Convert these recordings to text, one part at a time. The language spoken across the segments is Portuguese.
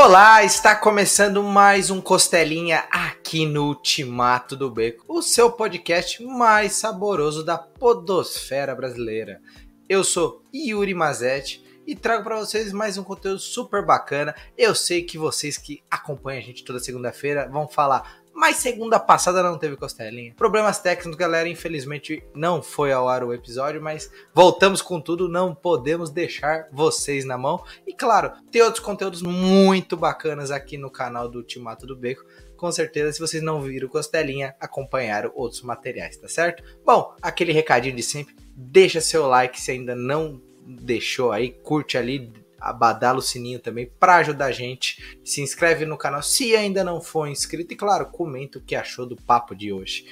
Olá, está começando mais um Costelinha aqui no Ultimato do Beco, o seu podcast mais saboroso da podosfera brasileira. Eu sou Yuri Mazetti e trago para vocês mais um conteúdo super bacana. Eu sei que vocês que acompanham a gente toda segunda-feira vão falar mas segunda passada não teve costelinha. Problemas técnicos, galera. Infelizmente não foi ao ar o episódio, mas voltamos com tudo. Não podemos deixar vocês na mão. E claro, tem outros conteúdos muito bacanas aqui no canal do Ultimato do Beco. Com certeza, se vocês não viram Costelinha, acompanharam outros materiais, tá certo? Bom, aquele recadinho de sempre. Deixa seu like se ainda não deixou aí, curte ali, abadala o sininho também para ajudar a gente. Se inscreve no canal se ainda não for inscrito e claro, comenta o que achou do papo de hoje.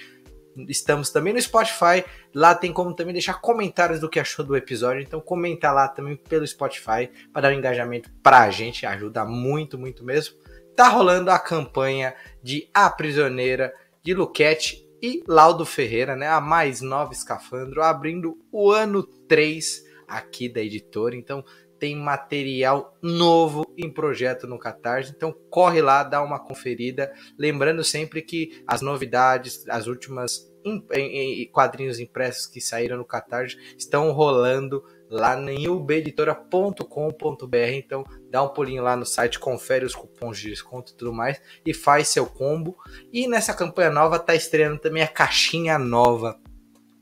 Estamos também no Spotify, lá tem como também deixar comentários do que achou do episódio, então comenta lá também pelo Spotify para dar um engajamento para a gente, ajuda muito, muito mesmo. Tá rolando a campanha de A Prisioneira de Luquete e Laudo Ferreira, né? A mais nova escafandro, abrindo o ano 3 aqui da editora. Então, tem material novo em projeto no Catarse, então corre lá, dá uma conferida, lembrando sempre que as novidades, as últimas quadrinhos impressos que saíram no Catarse estão rolando lá em ubeditora.com.br, então dá um pulinho lá no site, confere os cupons de desconto e tudo mais e faz seu combo. E nessa campanha nova tá estreando também a caixinha nova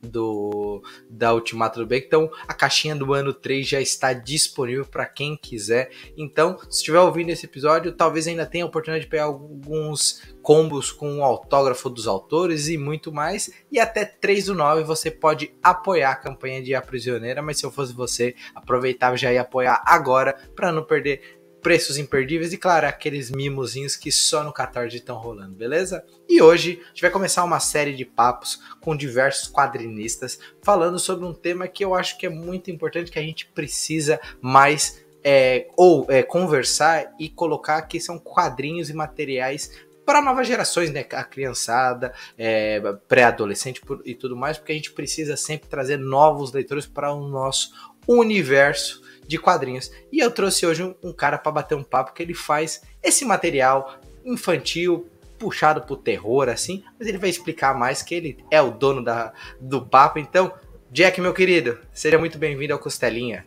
do da Ultimato do Beck. Então, a caixinha do ano 3 já está disponível para quem quiser. Então, se estiver ouvindo esse episódio, talvez ainda tenha a oportunidade de pegar alguns combos com o autógrafo dos autores e muito mais. E até 3 do 9 você pode apoiar a campanha de A Prisioneira, mas se eu fosse você, aproveitava já ia apoiar agora para não perder preços imperdíveis e, claro, aqueles mimozinhos que só no Catarse estão rolando, beleza? E hoje a gente vai começar uma série de papos com diversos quadrinistas falando sobre um tema que eu acho que é muito importante, que a gente precisa mais é, ou é, conversar e colocar que são quadrinhos e materiais para novas gerações, né? A criançada, é, pré-adolescente e tudo mais, porque a gente precisa sempre trazer novos leitores para o nosso universo de quadrinhos. E eu trouxe hoje um, um cara para bater um papo que ele faz esse material infantil, puxado pro terror, assim, mas ele vai explicar mais que ele é o dono da, do papo. Então, Jack, meu querido, seja muito bem-vindo ao Costelinha.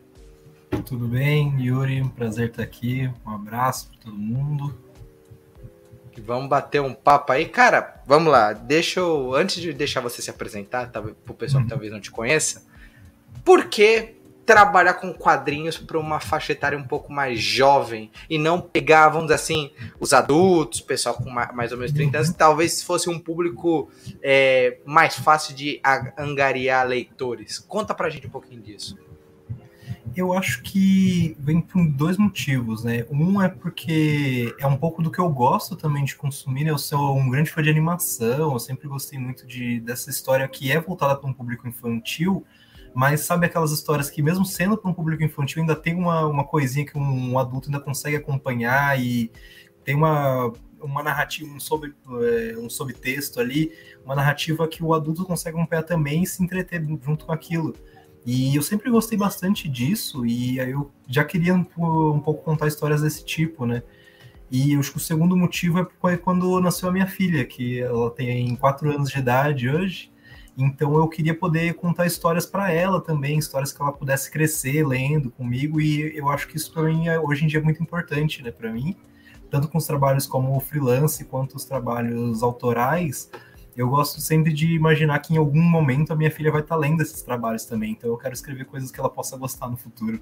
Tudo bem, Yuri? Um prazer estar aqui. Um abraço para todo mundo. Vamos bater um papo aí. Cara, vamos lá. Deixa eu. Antes de deixar você se apresentar, tá, pro pessoal que uhum. talvez não te conheça, por que trabalhar com quadrinhos para uma faixa etária um pouco mais jovem e não pegar, vamos dizer assim, os adultos, pessoal com mais ou menos 30 anos, talvez fosse um público é, mais fácil de angariar leitores. Conta pra gente um pouquinho disso. Eu acho que vem por dois motivos, né? Um é porque é um pouco do que eu gosto também de consumir, né? Eu sou um grande fã de animação, eu sempre gostei muito de, dessa história que é voltada para um público infantil, mas sabe aquelas histórias que, mesmo sendo para um público infantil, ainda tem uma, uma coisinha que um, um adulto ainda consegue acompanhar e tem uma, uma narrativa, um, sobre, é, um subtexto ali, uma narrativa que o adulto consegue acompanhar também e se entreter junto com aquilo. E eu sempre gostei bastante disso, e aí eu já queria um, um pouco contar histórias desse tipo, né? E eu acho que o segundo motivo é quando nasceu a minha filha, que ela tem quatro anos de idade hoje, então eu queria poder contar histórias para ela também, histórias que ela pudesse crescer lendo comigo e eu acho que isso para mim é, hoje em dia é muito importante, né, para mim, tanto com os trabalhos como o freelance quanto os trabalhos autorais. Eu gosto sempre de imaginar que em algum momento a minha filha vai estar tá lendo esses trabalhos também, então eu quero escrever coisas que ela possa gostar no futuro.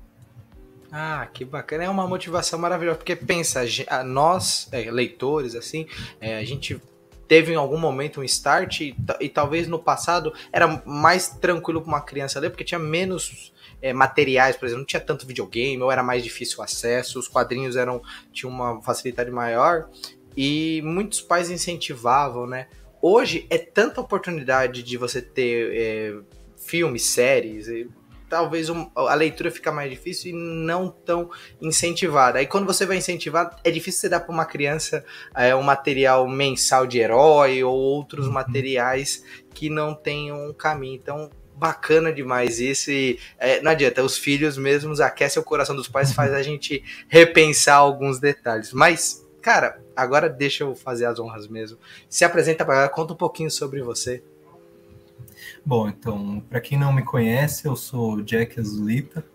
Ah, que bacana. É uma motivação maravilhosa, porque pensa, nós, é, leitores, assim, é, a gente teve em algum momento um start e, e talvez no passado era mais tranquilo para uma criança ler porque tinha menos é, materiais, por exemplo, não tinha tanto videogame, ou era mais difícil o acesso, os quadrinhos eram tinham uma facilidade maior e muitos pais incentivavam, né? Hoje é tanta oportunidade de você ter é, filmes, séries, talvez um, a leitura fica mais difícil e não tão incentivada. Aí quando você vai incentivar, é difícil você dar para uma criança é, um material mensal de herói ou outros uhum. materiais que não tenham um caminho. Então, bacana demais isso e é, não adianta, os filhos mesmos aquecem o coração dos pais, faz a gente repensar alguns detalhes. Mas, cara, agora deixa eu fazer as honras mesmo. Se apresenta para conta um pouquinho sobre você. Bom, então, para quem não me conhece, eu sou Jack Azulita.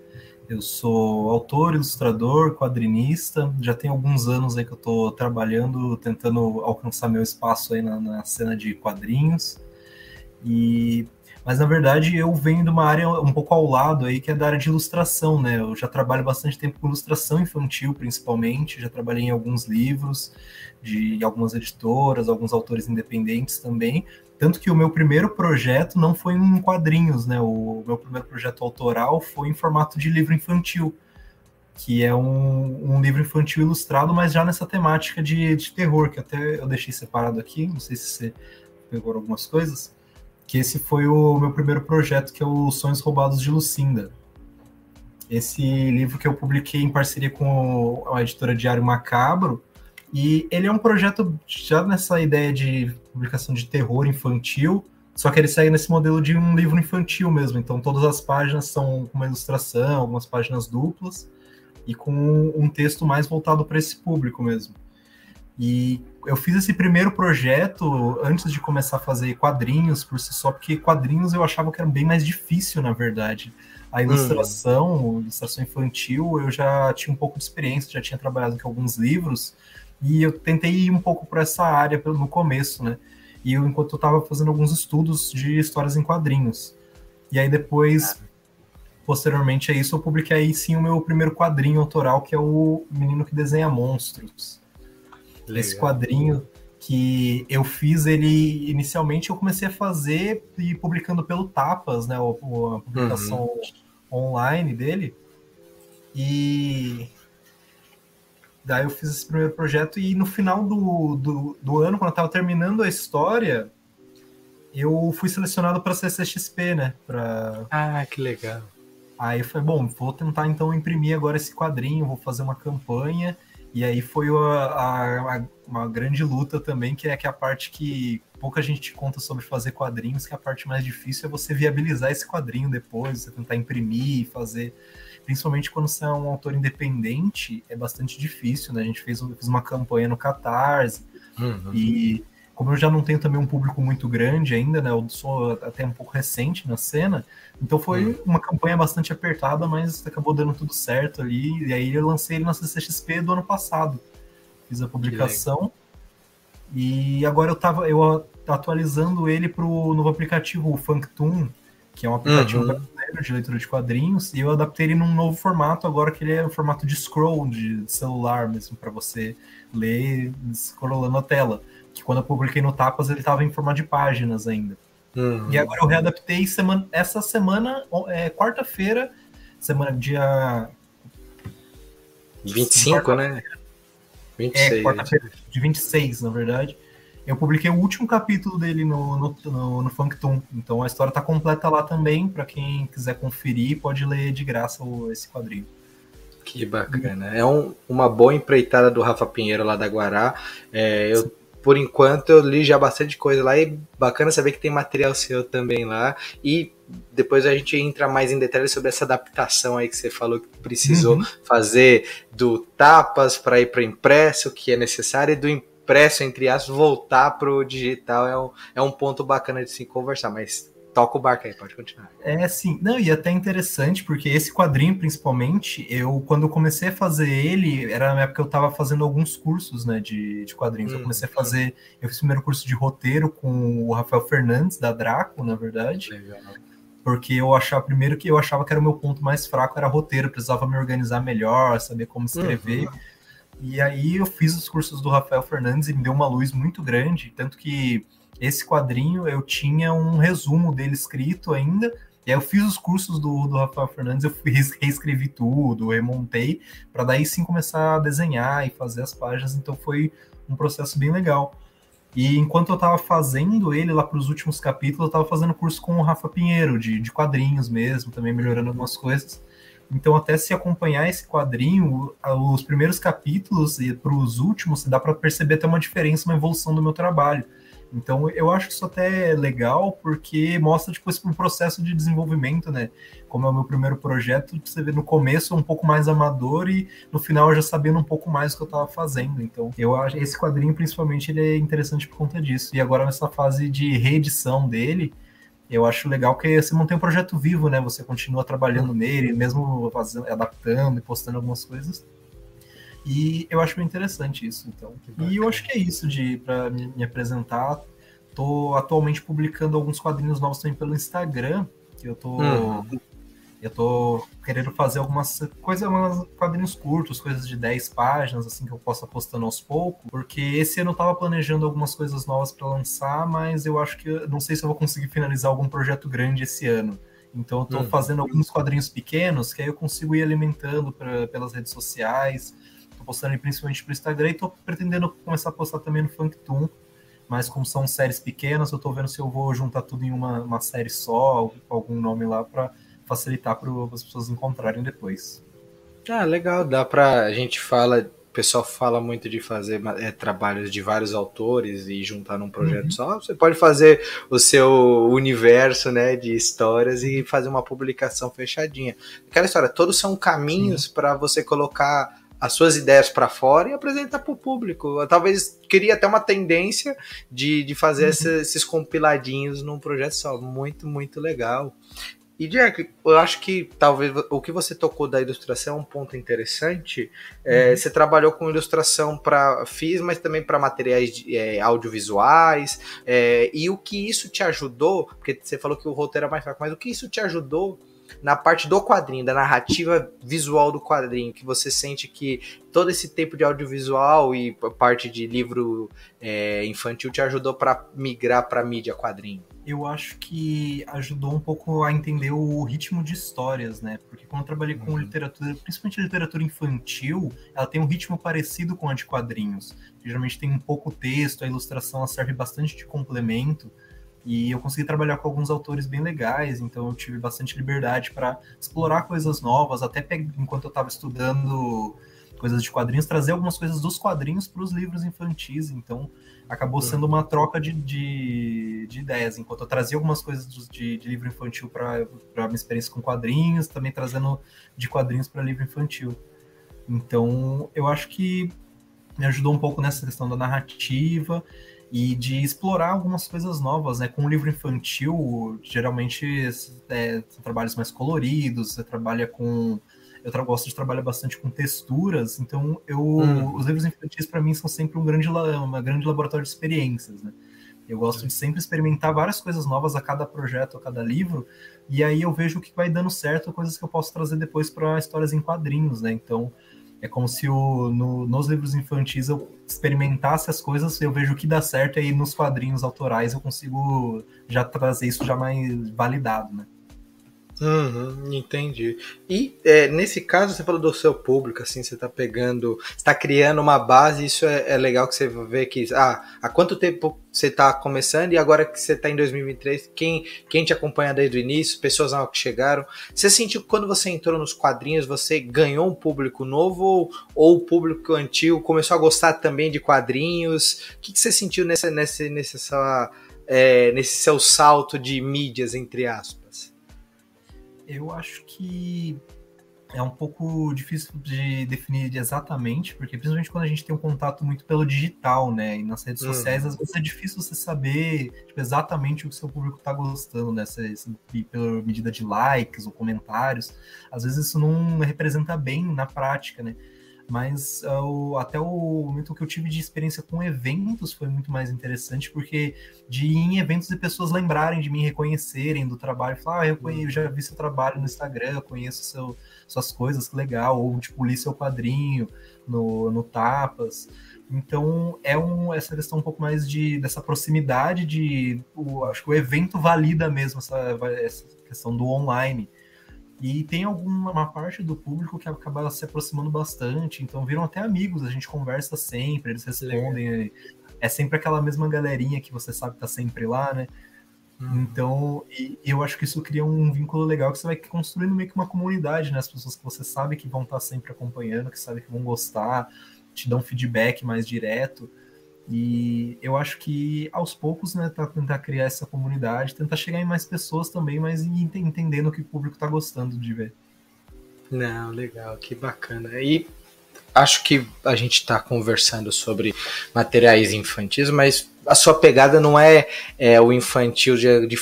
Eu sou autor, ilustrador, quadrinista. Já tem alguns anos aí que eu estou trabalhando, tentando alcançar meu espaço aí na, na cena de quadrinhos. E mas na verdade eu venho de uma área um pouco ao lado aí, que é da área de ilustração, né? Eu já trabalho bastante tempo com ilustração infantil, principalmente, já trabalhei em alguns livros de algumas editoras, alguns autores independentes também. Tanto que o meu primeiro projeto não foi em quadrinhos, né? O meu primeiro projeto autoral foi em formato de livro infantil, que é um, um livro infantil ilustrado, mas já nessa temática de, de terror, que até eu deixei separado aqui, não sei se você pegou algumas coisas que esse foi o meu primeiro projeto, que é o Sonhos Roubados de Lucinda. Esse livro que eu publiquei em parceria com a editora Diário Macabro, e ele é um projeto já nessa ideia de publicação de terror infantil, só que ele segue nesse modelo de um livro infantil mesmo. Então todas as páginas são com uma ilustração, algumas páginas duplas e com um texto mais voltado para esse público mesmo. E eu fiz esse primeiro projeto antes de começar a fazer quadrinhos por si só, porque quadrinhos eu achava que era bem mais difícil, na verdade. A ilustração, hum. ilustração infantil, eu já tinha um pouco de experiência, já tinha trabalhado com alguns livros, e eu tentei ir um pouco para essa área no começo, né? E eu, enquanto eu estava fazendo alguns estudos de histórias em quadrinhos. E aí depois, posteriormente a isso, eu publiquei aí sim o meu primeiro quadrinho autoral, que é o Menino que Desenha Monstros. Legal. Esse quadrinho que eu fiz ele inicialmente eu comecei a fazer e publicando pelo Tapas, né, a publicação uhum. online dele. E daí eu fiz esse primeiro projeto e no final do, do, do ano, quando eu estava terminando a história, eu fui selecionado para CCXP, né? Pra... Ah, que legal. Aí foi bom, vou tentar então imprimir agora esse quadrinho, vou fazer uma campanha e aí foi a, a, uma grande luta também, que é que a parte que pouca gente conta sobre fazer quadrinhos, que a parte mais difícil é você viabilizar esse quadrinho depois, você tentar imprimir, fazer. Principalmente quando você é um autor independente, é bastante difícil, né? A gente fez, fez uma campanha no Catarse, uhum. e como eu já não tenho também um público muito grande ainda, né? Eu sou até um pouco recente na cena, então foi hum. uma campanha bastante apertada, mas acabou dando tudo certo ali. E aí eu lancei ele na CCXP do ano passado. Fiz a publicação. E agora eu tava eu atualizando ele para o novo aplicativo, o Funktoon, que é um aplicativo uhum. Brasileiro de leitura de quadrinhos, e eu adaptei ele num novo formato agora que ele é um formato de scroll de celular mesmo para você ler scrollando a tela que quando eu publiquei no Tapas ele estava em forma de páginas ainda. Uhum. E agora eu readaptei semana, essa semana, é, quarta-feira, semana dia 25, quarta né? 26. É, quarta-feira, de 26, na verdade. Eu publiquei o último capítulo dele no, no, no, no Funktoon. Então a história está completa lá também. Para quem quiser conferir, pode ler de graça o, esse quadrinho. Que bacana. É um, uma boa empreitada do Rafa Pinheiro lá da Guará. É, eu por enquanto eu li já bastante coisa lá e bacana saber que tem material seu também lá. E depois a gente entra mais em detalhes sobre essa adaptação aí que você falou que precisou uhum. fazer do tapas para ir para impresso, que é necessário, e do impresso, entre as voltar para o digital é um, é um ponto bacana de se conversar. Mas toca o barco aí, pode continuar. É, sim. Não, e até interessante, porque esse quadrinho, principalmente, eu, quando eu comecei a fazer ele, era na época que eu estava fazendo alguns cursos, né, de, de quadrinhos. Hum, eu comecei a fazer, eu fiz o primeiro curso de roteiro com o Rafael Fernandes, da Draco, na verdade. Legal. Porque eu achava, primeiro que eu achava que era o meu ponto mais fraco, era roteiro, precisava me organizar melhor, saber como escrever. Uhum. E aí eu fiz os cursos do Rafael Fernandes e me deu uma luz muito grande, tanto que esse quadrinho eu tinha um resumo dele escrito ainda. E aí eu fiz os cursos do, do Rafael Fernandes, eu fiz, reescrevi tudo, remontei, para daí sim começar a desenhar e fazer as páginas. Então foi um processo bem legal. E enquanto eu estava fazendo ele lá para os últimos capítulos, eu estava fazendo curso com o Rafa Pinheiro, de, de quadrinhos mesmo, também melhorando algumas coisas. Então, até se acompanhar esse quadrinho, os primeiros capítulos e para os últimos, dá para perceber até uma diferença, uma evolução do meu trabalho Então eu acho isso até legal porque mostra tipo, um processo de desenvolvimento, né? Como é o meu primeiro projeto, você vê no começo um pouco mais amador e no final eu já sabendo um pouco mais do que eu estava fazendo. Então eu acho esse quadrinho principalmente ele é interessante por conta disso. E agora nessa fase de reedição dele, eu acho legal que você mantém o um projeto vivo, né? Você continua trabalhando nele, mesmo fazendo, adaptando e postando algumas coisas. E eu acho bem interessante isso, então. E eu acho que é isso de para me, apresentar. Tô atualmente publicando alguns quadrinhos novos também pelo Instagram. Que eu tô. Uhum. Eu tô querendo fazer algumas coisas, alguns quadrinhos curtos, coisas de 10 páginas, assim, que eu possa postando aos poucos. Porque esse ano eu tava planejando algumas coisas novas para lançar, mas eu acho que não sei se eu vou conseguir finalizar algum projeto grande esse ano. Então eu tô uhum. fazendo alguns quadrinhos pequenos que aí eu consigo ir alimentando pra, pelas redes sociais Tô postando principalmente pro Instagram e tô pretendendo começar a postar também no Funktoon. Mas como são séries pequenas, eu tô vendo se eu vou juntar tudo em uma, uma série só, algum nome lá, para facilitar para as pessoas encontrarem depois. Ah, legal. Dá pra. A gente fala o pessoal fala muito de fazer é, trabalhos de vários autores e juntar num projeto uhum. só. Você pode fazer o seu universo né, de histórias e fazer uma publicação fechadinha. Aquela história, todos são caminhos para você colocar as suas ideias para fora e apresentar para o público. Eu, talvez queria até uma tendência de, de fazer uhum. esses, esses compiladinhos num projeto só. Muito, muito legal. E Jack, eu acho que talvez o que você tocou da ilustração é um ponto interessante. É, uhum. Você trabalhou com ilustração para FIS, mas também para materiais de, é, audiovisuais. É, e o que isso te ajudou? Porque você falou que o roteiro é mais fraco, mas o que isso te ajudou na parte do quadrinho, da narrativa visual do quadrinho, que você sente que todo esse tempo de audiovisual e parte de livro é, infantil te ajudou para migrar para mídia quadrinho? Eu acho que ajudou um pouco a entender o ritmo de histórias, né? Porque quando eu trabalhei com uhum. literatura, principalmente literatura infantil, ela tem um ritmo parecido com a de quadrinhos. Geralmente tem um pouco texto, a ilustração serve bastante de complemento. E eu consegui trabalhar com alguns autores bem legais, então eu tive bastante liberdade para explorar coisas novas, até enquanto eu estava estudando coisas de quadrinhos, trazer algumas coisas dos quadrinhos para os livros infantis. Então acabou sendo uma troca de, de, de ideias. Enquanto eu trazia algumas coisas de, de livro infantil para minha experiência com quadrinhos, também trazendo de quadrinhos para livro infantil. Então eu acho que me ajudou um pouco nessa questão da narrativa e de explorar algumas coisas novas, né? Com um livro infantil, geralmente é, são trabalhos mais coloridos, você trabalha com. Eu gosto de trabalhar bastante com texturas, então eu, hum. os livros infantis para mim são sempre um grande, uma grande laboratório de experiências, né? Eu gosto de sempre experimentar várias coisas novas a cada projeto, a cada livro, e aí eu vejo o que vai dando certo, coisas que eu posso trazer depois para histórias em quadrinhos, né? Então, é como se o, no, nos livros infantis eu experimentasse as coisas, eu vejo o que dá certo, e aí nos quadrinhos autorais eu consigo já trazer isso já mais validado, né? Uhum, entendi. E é, nesse caso, você falou do seu público, assim, você está pegando, está criando uma base, isso é, é, legal que você vê que, ah, há quanto tempo você está começando e agora que você está em 2023, quem, quem te acompanha desde o início, pessoas novas que chegaram, você sentiu que quando você entrou nos quadrinhos, você ganhou um público novo ou, ou o público antigo começou a gostar também de quadrinhos? O que, que você sentiu nessa, nessa, nessa, é, nesse seu salto de mídias, entre aspas? Eu acho que é um pouco difícil de definir exatamente, porque principalmente quando a gente tem um contato muito pelo digital, né? E nas redes uhum. sociais, às vezes é difícil você saber tipo, exatamente o que seu público está gostando, né? Se, se, pela medida de likes ou comentários. Às vezes isso não representa bem na prática, né? Mas uh, até o momento que eu tive de experiência com eventos foi muito mais interessante, porque de ir em eventos e pessoas lembrarem de mim, reconhecerem do trabalho, falar, ah, eu, conheço, eu já vi seu trabalho no Instagram, eu conheço seu, suas coisas, que legal, ou tipo, li seu quadrinho no, no Tapas. Então é um, essa questão um pouco mais de dessa proximidade de. O, acho que o evento valida mesmo essa, essa questão do online. E tem alguma parte do público que acaba se aproximando bastante, então viram até amigos, a gente conversa sempre, eles respondem. É sempre aquela mesma galerinha que você sabe que tá sempre lá, né? Hum. Então, eu acho que isso cria um vínculo legal que você vai construindo meio que uma comunidade, né? As pessoas que você sabe que vão estar tá sempre acompanhando, que sabe que vão gostar, te dão feedback mais direto. E eu acho que aos poucos, né, tá, tentar criar essa comunidade, tentar chegar em mais pessoas também, mas entendendo o que o público tá gostando de ver. Não, legal, que bacana. E acho que a gente está conversando sobre materiais infantis, mas a sua pegada não é, é o infantil de, de,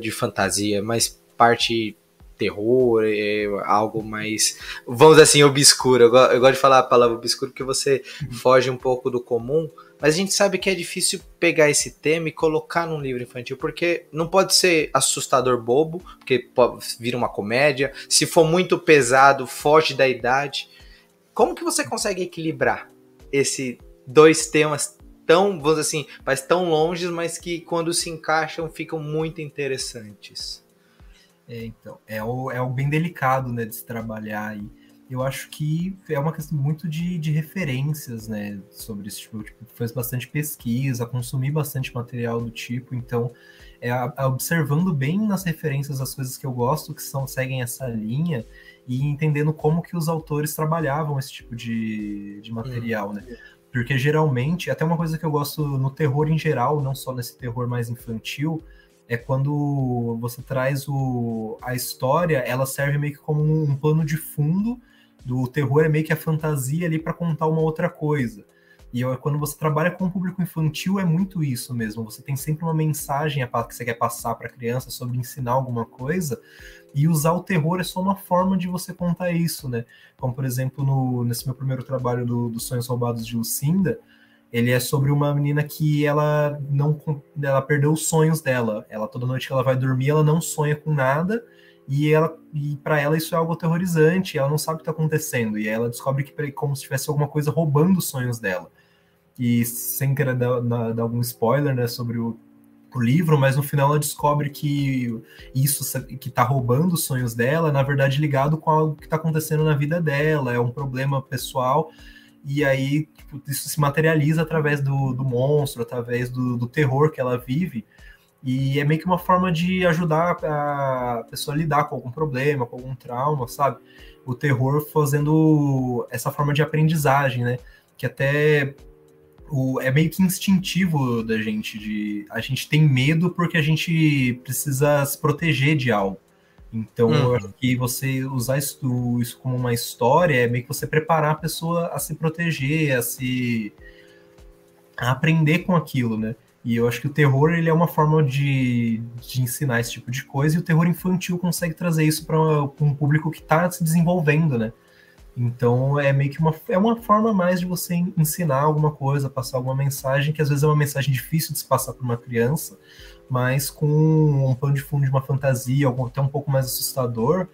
de fantasia, mas parte terror, é algo mais, vamos dizer assim, obscuro. Eu, eu, gosto de falar a palavra obscuro porque você foge um pouco do comum, mas a gente sabe que é difícil pegar esse tema e colocar num livro infantil, porque não pode ser assustador bobo, porque pode vir uma comédia. Se for muito pesado, foge da idade. Como que você consegue equilibrar esses dois temas tão, vamos dizer assim, mas tão longe, mas que quando se encaixam ficam muito interessantes? É, então, é o, é o bem delicado, né, de se trabalhar aí. Eu acho que é uma questão muito de, de referências, né, sobre isso. Tipo, tipo, fez bastante pesquisa, consumi bastante material do tipo, então, é, observando bem nas referências as coisas que eu gosto, que são seguem essa linha, e entendendo como que os autores trabalhavam esse tipo de, de material, hum. né? Porque geralmente, até uma coisa que eu gosto no terror em geral, não só nesse terror mais infantil, é quando você traz o, a história, ela serve meio que como um, um plano de fundo do terror, é meio que a fantasia ali para contar uma outra coisa. E quando você trabalha com o público infantil, é muito isso mesmo. Você tem sempre uma mensagem que você quer passar para a criança sobre ensinar alguma coisa, e usar o terror é só uma forma de você contar isso, né? Como, por exemplo, no, nesse meu primeiro trabalho do, dos Sonhos Roubados de Lucinda, ele é sobre uma menina que ela não ela perdeu os sonhos dela. Ela toda noite que ela vai dormir, ela não sonha com nada e ela e para ela isso é algo aterrorizante, ela não sabe o que está acontecendo. E ela descobre que é como se tivesse alguma coisa roubando os sonhos dela. E sem querer dar, dar, dar algum spoiler, né, sobre o, o livro, mas no final ela descobre que isso que está roubando os sonhos dela, na verdade ligado com algo que está acontecendo na vida dela, é um problema pessoal. E aí tipo, isso se materializa através do, do monstro, através do, do, terror que ela vive, e é meio que uma forma de ajudar a pessoa a lidar com algum problema, com algum trauma, sabe? O terror fazendo essa forma de aprendizagem, né? Que até o, é meio que instintivo da gente, de a gente tem medo porque a gente precisa se proteger de algo. Então, uhum. eu acho que você usar isso, isso como uma história é meio que você preparar a pessoa a se proteger, a se. a aprender com aquilo, né? E eu acho que o terror ele é uma forma de, de ensinar esse tipo de coisa, e o terror infantil consegue trazer isso para um público que está se desenvolvendo, né? Então é meio que uma, é uma forma mais de você ensinar alguma coisa, passar alguma mensagem, que às vezes é uma mensagem difícil de se passar para uma criança, mas com um pano de fundo de uma fantasia, até um pouco mais assustador,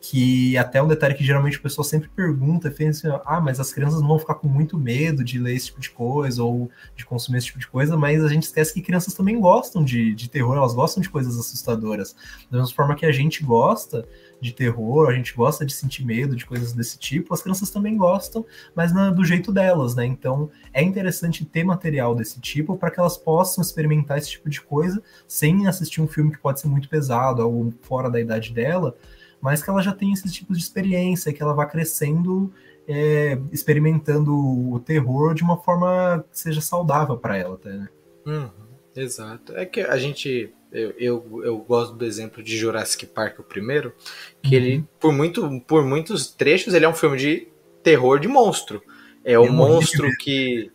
que até um detalhe que geralmente o pessoal sempre pergunta, assim, ah, mas as crianças não vão ficar com muito medo de ler esse tipo de coisa ou de consumir esse tipo de coisa, mas a gente esquece que crianças também gostam de, de terror, elas gostam de coisas assustadoras. Da mesma forma que a gente gosta, de terror, a gente gosta de sentir medo de coisas desse tipo, as crianças também gostam, mas na, do jeito delas, né? Então é interessante ter material desse tipo para que elas possam experimentar esse tipo de coisa sem assistir um filme que pode ser muito pesado, algo fora da idade dela, mas que ela já tenha esses tipos de experiência, que ela vá crescendo, é, experimentando o terror de uma forma que seja saudável para ela, até, né? Uhum, exato. É que a gente eu, eu, eu, gosto do exemplo de Jurassic Park, o primeiro, que uhum. ele, por, muito, por muitos trechos, ele é um filme de terror de monstro. É o um monstro que.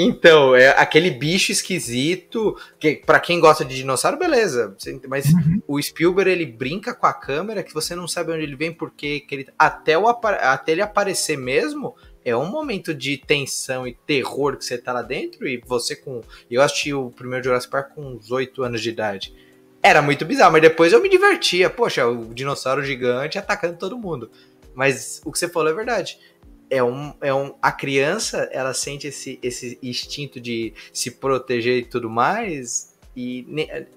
Então, é aquele bicho esquisito, que para quem gosta de dinossauro, beleza. Mas uhum. o Spielberg, ele brinca com a câmera que você não sabe onde ele vem, porque ele, até, o, até ele aparecer mesmo, é um momento de tensão e terror que você tá lá dentro e você com. Eu assisti o primeiro Jurassic Park com uns 8 anos de idade. Era muito bizarro, mas depois eu me divertia. Poxa, o dinossauro gigante atacando todo mundo. Mas o que você falou é verdade. É um, é um, a criança, ela sente esse, esse instinto de se proteger e tudo mais, e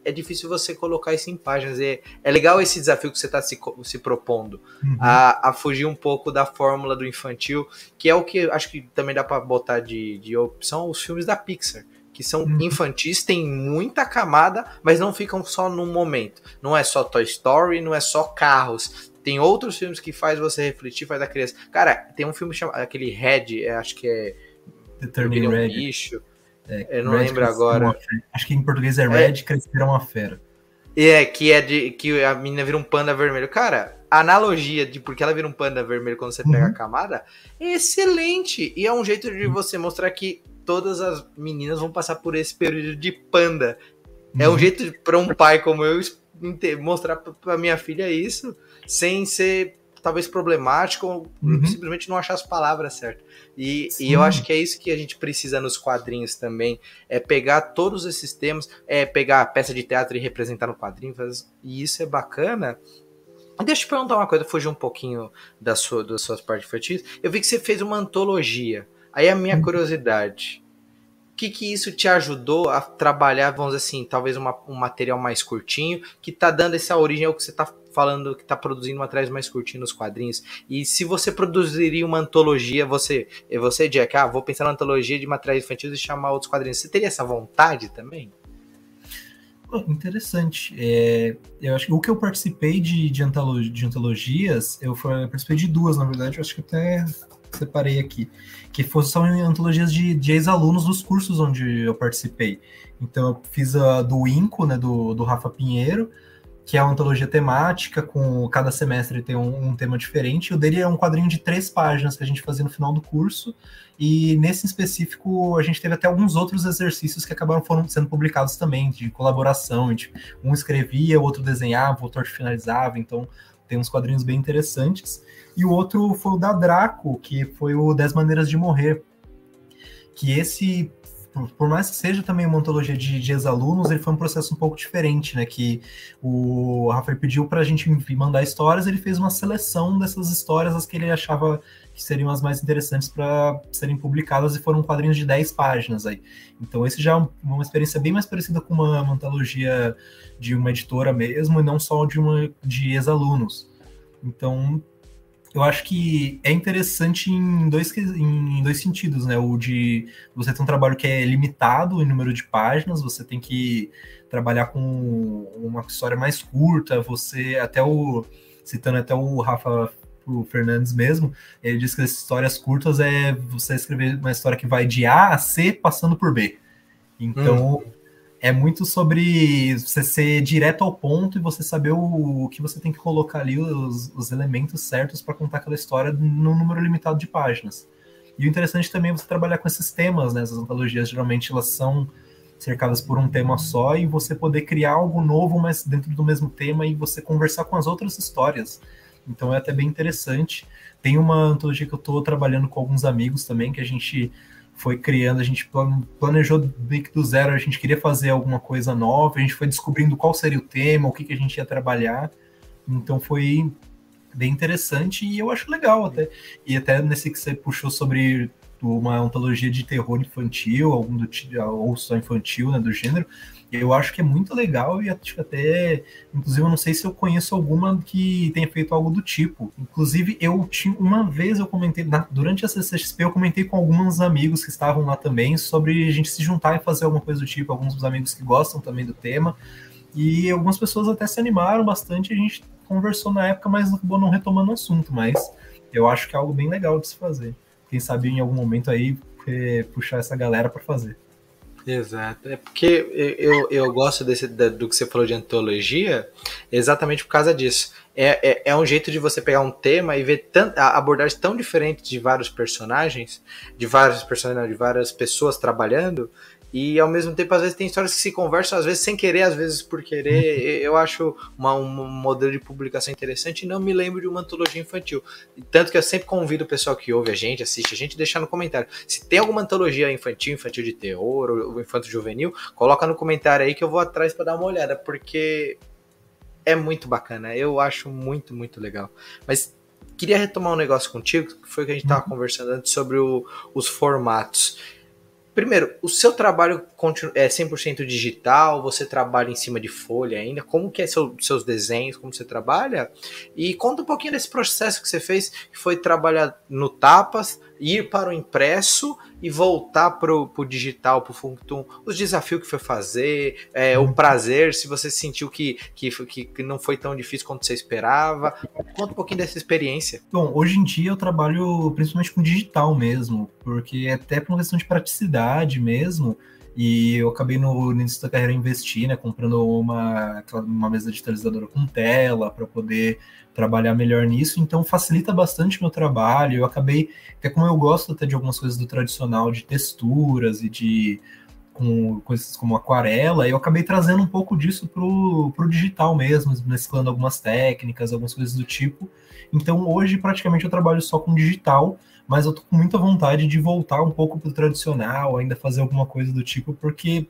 é difícil você colocar isso em páginas. É, é legal esse desafio que você está se, se propondo uhum. a, a fugir um pouco da fórmula do infantil, que é o que acho que também dá para botar de, de opção os filmes da Pixar. Que são uhum. infantis, tem muita camada, mas não ficam só num momento. Não é só Toy Story, não é só carros. Tem outros filmes que faz você refletir, faz a criança. Cara, tem um filme chamado aquele Red, é, acho que é. The Turning é Red. bicho. É, eu não Red lembro agora. Acho que em português é Red, é. cresceram a fera. É, que é de que a menina vira um panda vermelho. Cara, a analogia de porque ela vira um panda vermelho quando você uhum. pega a camada é excelente. E é um jeito de uhum. você mostrar que todas as meninas vão passar por esse período de panda. Uhum. É um uhum. jeito para um pai como eu mostrar para minha filha isso sem ser talvez problemático ou uhum. simplesmente não achar as palavras certas. E, e, eu acho que é isso que a gente precisa nos quadrinhos também, é pegar todos esses temas, é pegar a peça de teatro e representar no quadrinho, e isso é bacana. Deixa eu te perguntar uma coisa, fugir um pouquinho da sua, das suas partes infantis. Eu vi que você fez uma antologia. Aí a minha uhum. curiosidade, que, que isso te ajudou a trabalhar, vamos dizer assim, talvez uma, um material mais curtinho, que tá dando essa origem ao que você tá falando que tá produzindo atrás mais curtinho nos quadrinhos. E se você produziria uma antologia, você, você Jack, ah, vou pensar na antologia de materiais infantis e chamar outros quadrinhos. Você teria essa vontade também? interessante. É, eu acho que o que eu participei de, de, de antologias, eu, eu, participei de duas, na verdade, eu acho que até separei aqui, que são antologias de, de ex-alunos dos cursos onde eu participei. Então eu fiz a do INCO, né, do, do Rafa Pinheiro, que é uma antologia temática, com cada semestre tem um, um, tema diferente. O dele é um quadrinho de três páginas que a gente fazia no final do curso, e nesse específico a gente teve até alguns outros exercícios que acabaram foram sendo publicados também, de colaboração. Gente, um escrevia, o outro desenhava, o outro finalizava, então tem uns quadrinhos bem interessantes. E o outro foi o da Draco, que foi o 10 Maneiras de Morrer. Que esse por, mais que seja também uma antologia de, de ex-alunos, ele foi um processo um pouco diferente, né? Que o Rafael pediu para a gente mandar histórias, ele fez uma seleção dessas histórias, as que ele achava que seriam as mais interessantes para serem publicadas, e foram quadrinhos de 10 páginas aí. Então, esse já é uma experiência bem mais parecida com uma, uma antologia de uma editora mesmo, e não só de uma de ex-alunos. Então, eu acho que é interessante em dois, em dois sentidos, né? O de você ter um trabalho que é limitado em número de páginas, você tem que trabalhar com uma história mais curta, você até o citando até o Rafa o Fernandes mesmo, ele diz que as histórias curtas é você escrever uma história que vai de A a C passando por B. Então, hum é muito sobre você ser direto ao ponto e você saber o, o que você tem que colocar ali, os, os elementos certos para contar aquela história num número limitado de páginas. E o interessante também é você trabalhar com esses temas, né? Essas antologias geralmente elas são cercadas por um tema só e você poder criar algo novo, mas dentro do mesmo tema e você conversar com as outras histórias. Então é até bem interessante. Tem uma antologia que eu estou trabalhando com alguns amigos também, que a gente foi criando, a gente planejou do zero, a gente queria fazer alguma coisa nova, a gente foi descobrindo qual seria o tema, o que, que a gente ia trabalhar. Então foi bem interessante e eu acho legal até. E até nesse que você puxou sobre uma antologia de terror infantil, algum do ou só infantil, né, do gênero, eu acho que é muito legal e acho que até, inclusive, eu não sei se eu conheço alguma que tenha feito algo do tipo. Inclusive, eu tinha uma vez eu comentei na, durante a CCXP, eu comentei com alguns amigos que estavam lá também sobre a gente se juntar e fazer alguma coisa do tipo, alguns dos amigos que gostam também do tema. E algumas pessoas até se animaram bastante, a gente conversou na época, mas acabou não retomando o assunto, mas eu acho que é algo bem legal de se fazer. Quem sabe em algum momento aí é, puxar essa galera para fazer. Exato. É porque eu, eu gosto desse, do que você falou de antologia exatamente por causa disso. É, é, é um jeito de você pegar um tema e ver abordagens tão diferentes de vários personagens, de vários personagens, de várias pessoas trabalhando, e ao mesmo tempo, às vezes, tem histórias que se conversam, às vezes sem querer, às vezes por querer. Uhum. Eu acho uma, um modelo de publicação interessante e não me lembro de uma antologia infantil. Tanto que eu sempre convido o pessoal que ouve a gente, assiste a gente, deixar no comentário. Se tem alguma antologia infantil, infantil de terror ou infanto juvenil, coloca no comentário aí que eu vou atrás para dar uma olhada, porque é muito bacana. Eu acho muito, muito legal. Mas queria retomar um negócio contigo, que foi que a gente estava uhum. conversando antes sobre o, os formatos. Primeiro, o seu trabalho é 100% digital? Você trabalha em cima de folha ainda? Como que é seu, seus desenhos? Como você trabalha? E conta um pouquinho desse processo que você fez, que foi trabalhar no Tapas, ir para o impresso e voltar para o digital, para o Functum, os desafios que foi fazer, é, o prazer, se você sentiu que, que, que não foi tão difícil quanto você esperava. Conta um pouquinho dessa experiência. Bom, hoje em dia eu trabalho principalmente com digital mesmo, porque até por uma questão de praticidade mesmo, E eu acabei no início da carreira investir, né, comprando uma, uma mesa digitalizadora com tela para poder trabalhar melhor nisso. Então facilita bastante meu trabalho. Eu acabei, até como eu gosto até de algumas coisas do tradicional, de texturas e de com coisas como aquarela, eu acabei trazendo um pouco disso pro, pro digital mesmo, mesclando algumas técnicas, algumas coisas do tipo. Então hoje praticamente eu trabalho só com digital mas eu tô com muita vontade de voltar um pouco pro tradicional, ainda fazer alguma coisa do tipo, porque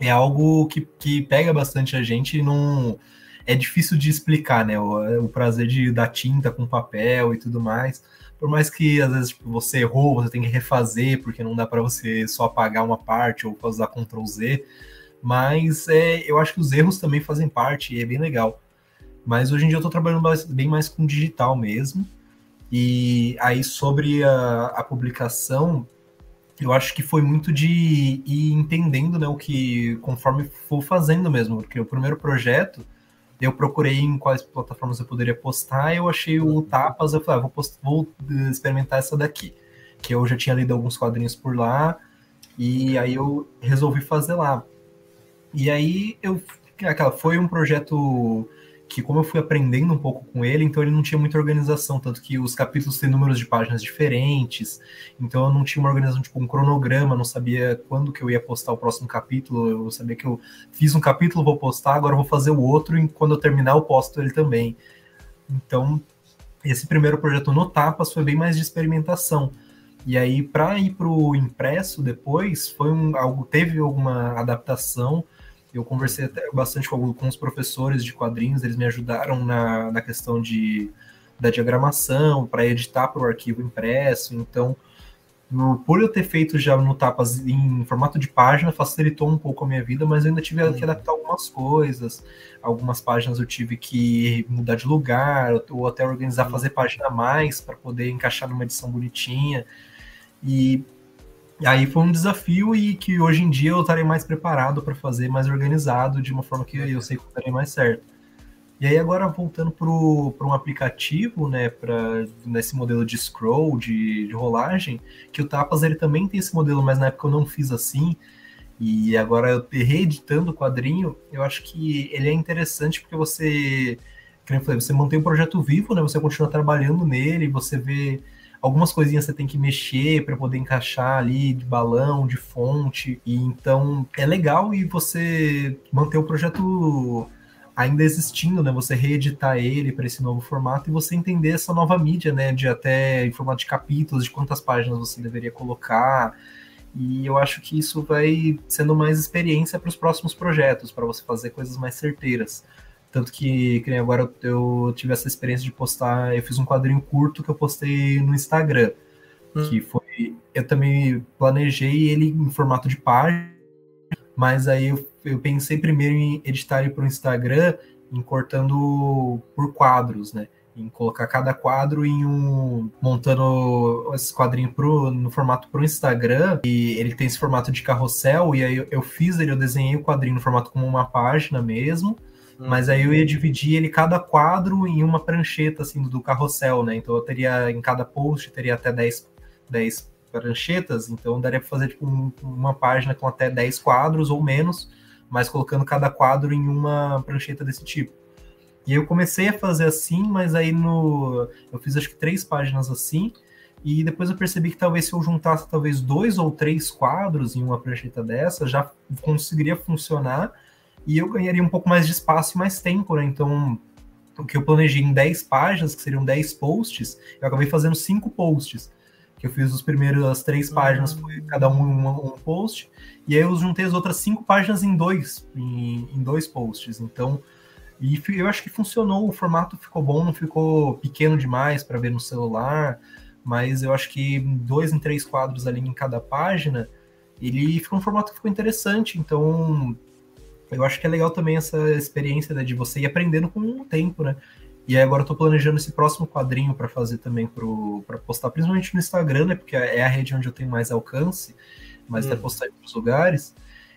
é algo que, que pega bastante a gente e não é difícil de explicar, né? O, o prazer de dar tinta com papel e tudo mais. Por mais que às vezes tipo, você errou, você tem que refazer, porque não dá para você só apagar uma parte ou usar Ctrl Z. Mas é, eu acho que os erros também fazem parte e é bem legal. Mas hoje em dia eu estou trabalhando bem mais com digital mesmo. E aí, sobre a, a publicação, eu acho que foi muito de ir entendendo né, o que, conforme for fazendo mesmo, porque o primeiro projeto, eu procurei em quais plataformas eu poderia postar, eu achei o Tapas, eu falei, ah, vou, post, vou experimentar essa daqui, que eu já tinha lido alguns quadrinhos por lá, e aí eu resolvi fazer lá. E aí eu, aquela, foi um projeto que como eu fui aprendendo um pouco com ele, então ele não tinha muita organização, tanto que os capítulos têm números de páginas diferentes, então eu não tinha uma organização, tipo um cronograma, não sabia quando que eu ia postar o próximo capítulo, eu sabia que eu fiz um capítulo, vou postar, agora vou fazer o outro, e quando eu terminar eu posto ele também. Então, esse primeiro projeto no Tapas foi bem mais de experimentação. E aí, para ir para o impresso depois, foi um, algo, teve alguma adaptação, eu conversei até bastante com, os professores de quadrinhos, eles me ajudaram na, na questão de, da diagramação, para editar para o arquivo impresso. Então, por eu ter feito já no Tapas em formato de página, facilitou um pouco a minha vida, mas eu ainda tive que adaptar algumas coisas. Algumas páginas eu tive que mudar de lugar, ou até organizar, fazer página a mais para poder encaixar numa edição bonitinha. E e aí foi um desafio e que hoje em dia eu estarei mais preparado para fazer, mais organizado, de uma forma que eu sei que estarei mais certo. E aí agora voltando para um aplicativo, né, para nesse modelo de scroll, de, de, rolagem, que o Tapas ele também tem esse modelo, mas na época eu não fiz assim. E agora eu reeditando o quadrinho, eu acho que ele é interessante porque você, como eu falei, você mantém o projeto vivo, né? Você continua trabalhando nele, você vê algumas coisinhas você tem que mexer para poder encaixar ali de balão, de fonte. E então é legal e você manter o projeto ainda existindo, né? Você reeditar ele para esse novo formato e você entender essa nova mídia, né? De até em formato de capítulos, de quantas páginas você deveria colocar. E eu acho que isso vai sendo mais experiência para os próximos projetos, para você fazer coisas mais certeiras. Tanto que, que agora eu tive essa experiência de postar, eu fiz um quadrinho curto que eu postei no Instagram. Hum. Que foi. Eu também planejei ele em formato de página, mas aí eu, eu pensei primeiro em editar ele para o Instagram, em cortando por quadros, né? Em colocar cada quadro em um. montando esse quadrinho pro, no formato para o Instagram. E ele tem esse formato de carrossel, e aí eu, eu fiz ele, eu desenhei o quadrinho no formato como uma página mesmo mas aí eu ia dividir ele cada quadro em uma prancheta assim do carrossel, né? Então eu teria em cada post teria até 10, 10 pranchetas, então daria para fazer tipo um, uma página com até 10 quadros ou menos, mas colocando cada quadro em uma prancheta desse tipo. E eu comecei a fazer assim, mas aí no eu fiz acho que três páginas assim, e depois eu percebi que talvez se eu juntasse talvez dois ou três quadros em uma prancheta dessa, já conseguiria funcionar e eu ganharia um pouco mais de espaço e mais tempo, né? Então, o que eu planejei em 10 páginas, que seriam 10 posts, eu acabei fazendo 5 posts. Que eu fiz os primeiros, as três uhum. páginas, foi cada um um, um post, e aí eu juntei as outras cinco páginas em dois, em, em dois posts. Então, e eu acho que funcionou, o formato ficou bom, não ficou pequeno demais para ver no celular, mas eu acho que dois em três quadros ali em cada página, ele ficou um formato que ficou interessante. Então, eu acho que é legal também essa experiência né, de você ir aprendendo com o tempo, né? E aí agora eu tô planejando esse próximo quadrinho para fazer também para postar, principalmente no Instagram, né? Porque é a rede onde eu tenho mais alcance, mas hum. até postar em outros lugares.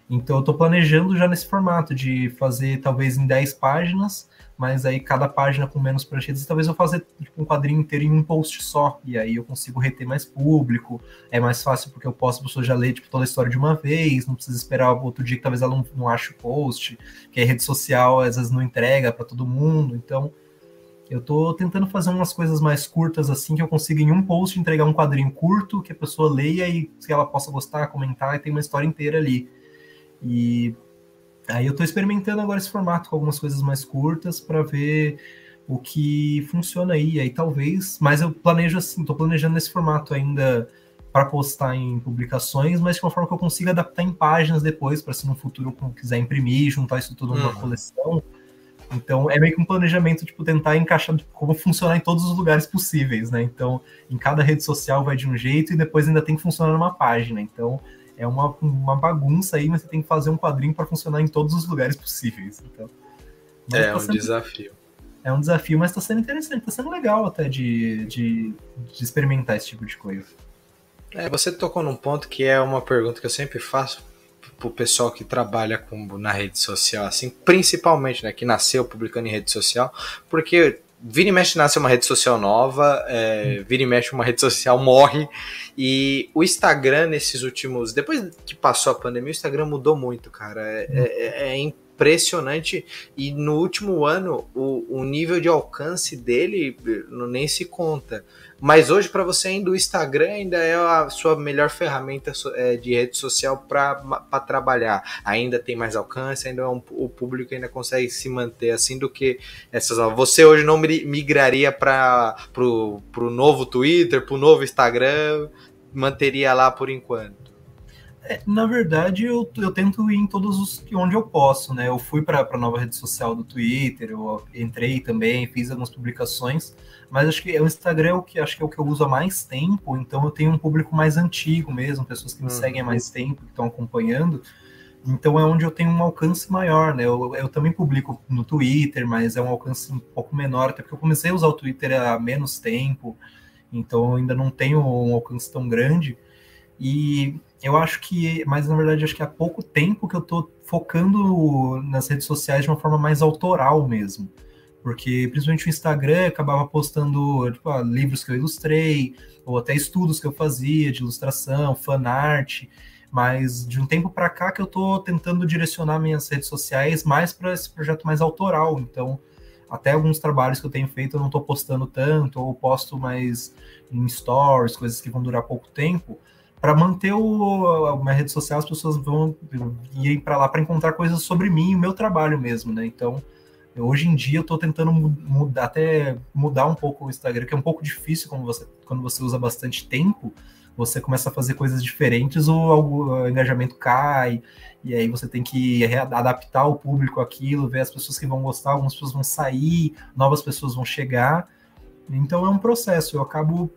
Então eu estou planejando já nesse formato de fazer talvez em 10 páginas, mas aí cada página com menos pranchetas, talvez eu fazer tipo, um quadrinho inteiro em um post só, e aí eu consigo reter mais público, é mais fácil porque eu posso a pessoa já ler tipo, toda a história de uma vez, não precisa esperar outro dia que talvez ela não, não ache o post, que a rede social às vezes não entrega para todo mundo, então eu tô tentando fazer umas coisas mais curtas assim, que eu consiga em um post entregar um quadrinho curto, que a pessoa leia e que ela possa gostar, comentar e tem uma história inteira ali. E aí eu tô experimentando agora esse formato com algumas coisas mais curtas para ver o que funciona aí. Aí talvez, mas eu planejo assim, tô planejando nesse formato ainda para postar em publicações, mas de uma forma que eu consiga adaptar em páginas depois, para se no futuro eu quiser imprimir, juntar isso tudo numa uhum. coleção. Então é meio que um planejamento, tipo, tentar encaixar como funcionar em todos os lugares possíveis, né? Então, em cada rede social vai de um jeito e depois ainda tem que funcionar numa página. Então, é uma, uma bagunça aí, mas você tem que fazer um quadrinho para funcionar em todos os lugares possíveis. Então, é tá um sendo, desafio. É um desafio, mas está sendo interessante, está sendo legal até de, de, de, experimentar esse tipo de coisa. É, você tocou num ponto que é uma pergunta que eu sempre faço pro pessoal que trabalha com, na rede social, assim, principalmente, né, que nasceu publicando em rede social, porque vira e mexe nasce uma rede social nova, é, vira e mexe uma rede social morre, e o Instagram nesses últimos, depois que passou a pandemia, o Instagram mudou muito, cara, é, é, é impressionante, e no último ano o, o nível de alcance dele nem se conta, mas hoje, para você ainda, o Instagram ainda é a sua melhor ferramenta é, de rede social para trabalhar. Ainda tem mais alcance, ainda é um, o público ainda consegue se manter assim do que essas. Você hoje não migraria para o novo Twitter, para o novo Instagram, manteria lá por enquanto. É, na verdade, eu, eu tento ir em todos os onde eu posso, né? Eu fui para a nova rede social do Twitter, eu entrei também, fiz algumas publicações, mas acho que o Instagram é o que acho que é o que eu uso há mais tempo, então eu tenho um público mais antigo mesmo, pessoas que me uhum. seguem há mais tempo, que estão acompanhando. Então é onde eu tenho um alcance maior, né? Eu, eu também publico no Twitter, mas é um alcance um pouco menor, até porque eu comecei a usar o Twitter há menos tempo, então eu ainda não tenho um alcance tão grande. E eu acho que, mas na verdade, acho que há pouco tempo que eu estou focando nas redes sociais de uma forma mais autoral mesmo. Porque, principalmente o Instagram, acabava postando tipo, ah, livros que eu ilustrei, ou até estudos que eu fazia de ilustração, fanart. Mas de um tempo para cá que eu estou tentando direcionar minhas redes sociais mais para esse projeto mais autoral. Então, até alguns trabalhos que eu tenho feito eu não estou postando tanto, ou posto mais em stories, coisas que vão durar pouco tempo para manter o, a minha rede social, as pessoas vão ir para lá para encontrar coisas sobre mim e o meu trabalho mesmo, né? Então, hoje em dia eu estou tentando mudar, até mudar um pouco o Instagram, que é um pouco difícil quando você, quando você usa bastante tempo, você começa a fazer coisas diferentes, o, o engajamento cai, e aí você tem que adaptar o público àquilo, ver as pessoas que vão gostar, algumas pessoas vão sair, novas pessoas vão chegar. Então é um processo, eu acabo